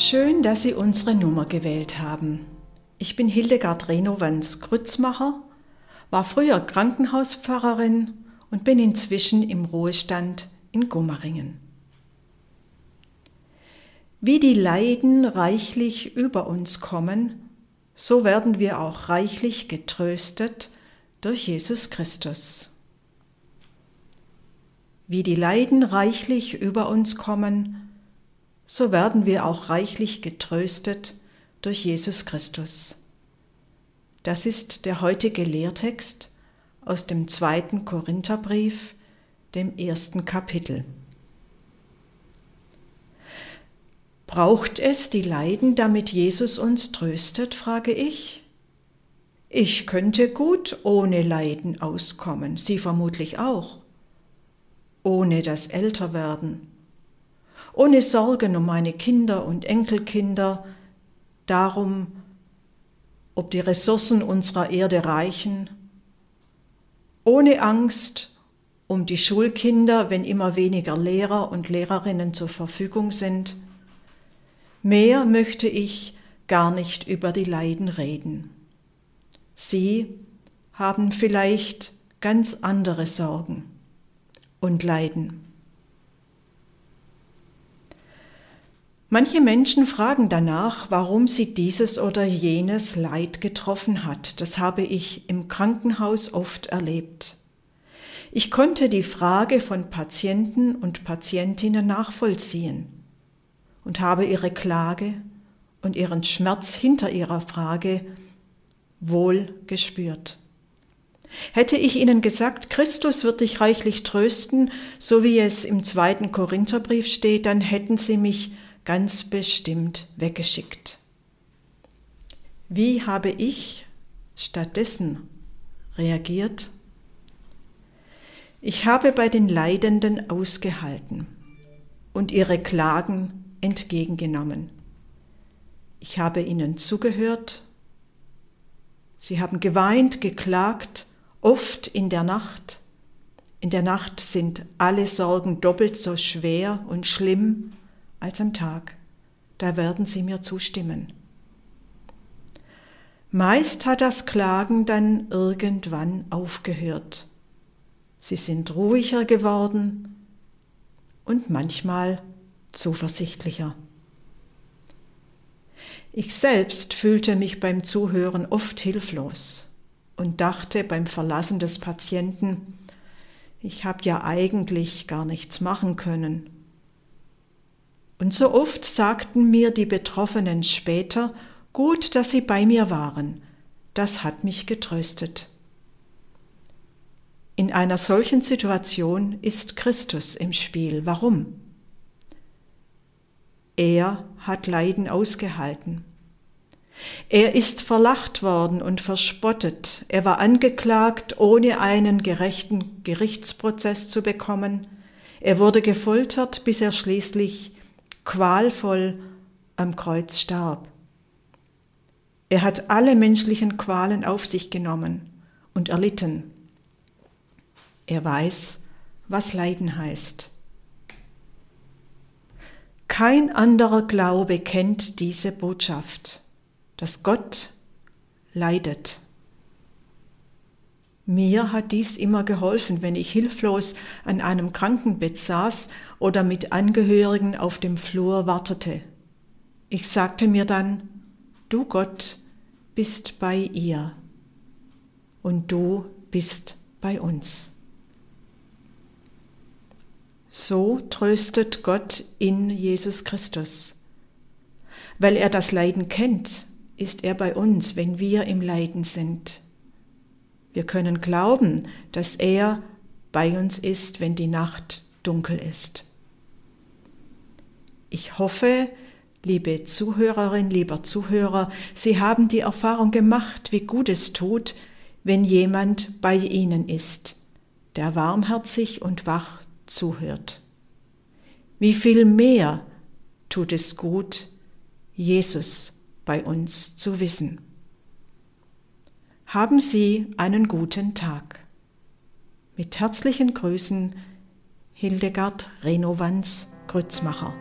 Schön, dass Sie unsere Nummer gewählt haben. Ich bin Hildegard Renowans Grützmacher, war früher Krankenhauspfarrerin und bin inzwischen im Ruhestand in Gomaringen. Wie die Leiden reichlich über uns kommen, so werden wir auch reichlich getröstet durch Jesus Christus. Wie die Leiden reichlich über uns kommen, so werden wir auch reichlich getröstet durch Jesus Christus. Das ist der heutige Lehrtext aus dem zweiten Korintherbrief, dem ersten Kapitel. Braucht es die Leiden, damit Jesus uns tröstet, frage ich. Ich könnte gut ohne Leiden auskommen, Sie vermutlich auch. Ohne das Älterwerden, ohne Sorgen um meine Kinder und Enkelkinder, darum, ob die Ressourcen unserer Erde reichen, ohne Angst um die Schulkinder, wenn immer weniger Lehrer und Lehrerinnen zur Verfügung sind. Mehr möchte ich gar nicht über die Leiden reden. Sie haben vielleicht ganz andere Sorgen und Leiden. Manche Menschen fragen danach, warum sie dieses oder jenes Leid getroffen hat. Das habe ich im Krankenhaus oft erlebt. Ich konnte die Frage von Patienten und Patientinnen nachvollziehen und habe ihre Klage und ihren Schmerz hinter ihrer Frage wohl gespürt. Hätte ich ihnen gesagt, Christus wird dich reichlich trösten, so wie es im zweiten Korintherbrief steht, dann hätten sie mich ganz bestimmt weggeschickt. Wie habe ich stattdessen reagiert? Ich habe bei den Leidenden ausgehalten und ihre Klagen entgegengenommen. Ich habe ihnen zugehört. Sie haben geweint, geklagt, oft in der Nacht. In der Nacht sind alle Sorgen doppelt so schwer und schlimm als am Tag. Da werden Sie mir zustimmen. Meist hat das Klagen dann irgendwann aufgehört. Sie sind ruhiger geworden und manchmal zuversichtlicher. Ich selbst fühlte mich beim Zuhören oft hilflos und dachte beim Verlassen des Patienten, ich habe ja eigentlich gar nichts machen können. Und so oft sagten mir die Betroffenen später, gut, dass sie bei mir waren, das hat mich getröstet. In einer solchen Situation ist Christus im Spiel. Warum? Er hat Leiden ausgehalten. Er ist verlacht worden und verspottet. Er war angeklagt, ohne einen gerechten Gerichtsprozess zu bekommen. Er wurde gefoltert, bis er schließlich qualvoll am Kreuz starb. Er hat alle menschlichen Qualen auf sich genommen und erlitten. Er weiß, was Leiden heißt. Kein anderer Glaube kennt diese Botschaft, dass Gott leidet. Mir hat dies immer geholfen, wenn ich hilflos an einem Krankenbett saß oder mit Angehörigen auf dem Flur wartete. Ich sagte mir dann, du Gott bist bei ihr und du bist bei uns. So tröstet Gott in Jesus Christus. Weil er das Leiden kennt, ist er bei uns, wenn wir im Leiden sind. Wir können glauben, dass er bei uns ist, wenn die Nacht dunkel ist. Ich hoffe, liebe Zuhörerin, lieber Zuhörer, Sie haben die Erfahrung gemacht, wie gut es tut, wenn jemand bei Ihnen ist, der warmherzig und wach zuhört. Wie viel mehr tut es gut, Jesus bei uns zu wissen. Haben Sie einen guten Tag. Mit herzlichen Grüßen, Hildegard Renowans Grützmacher.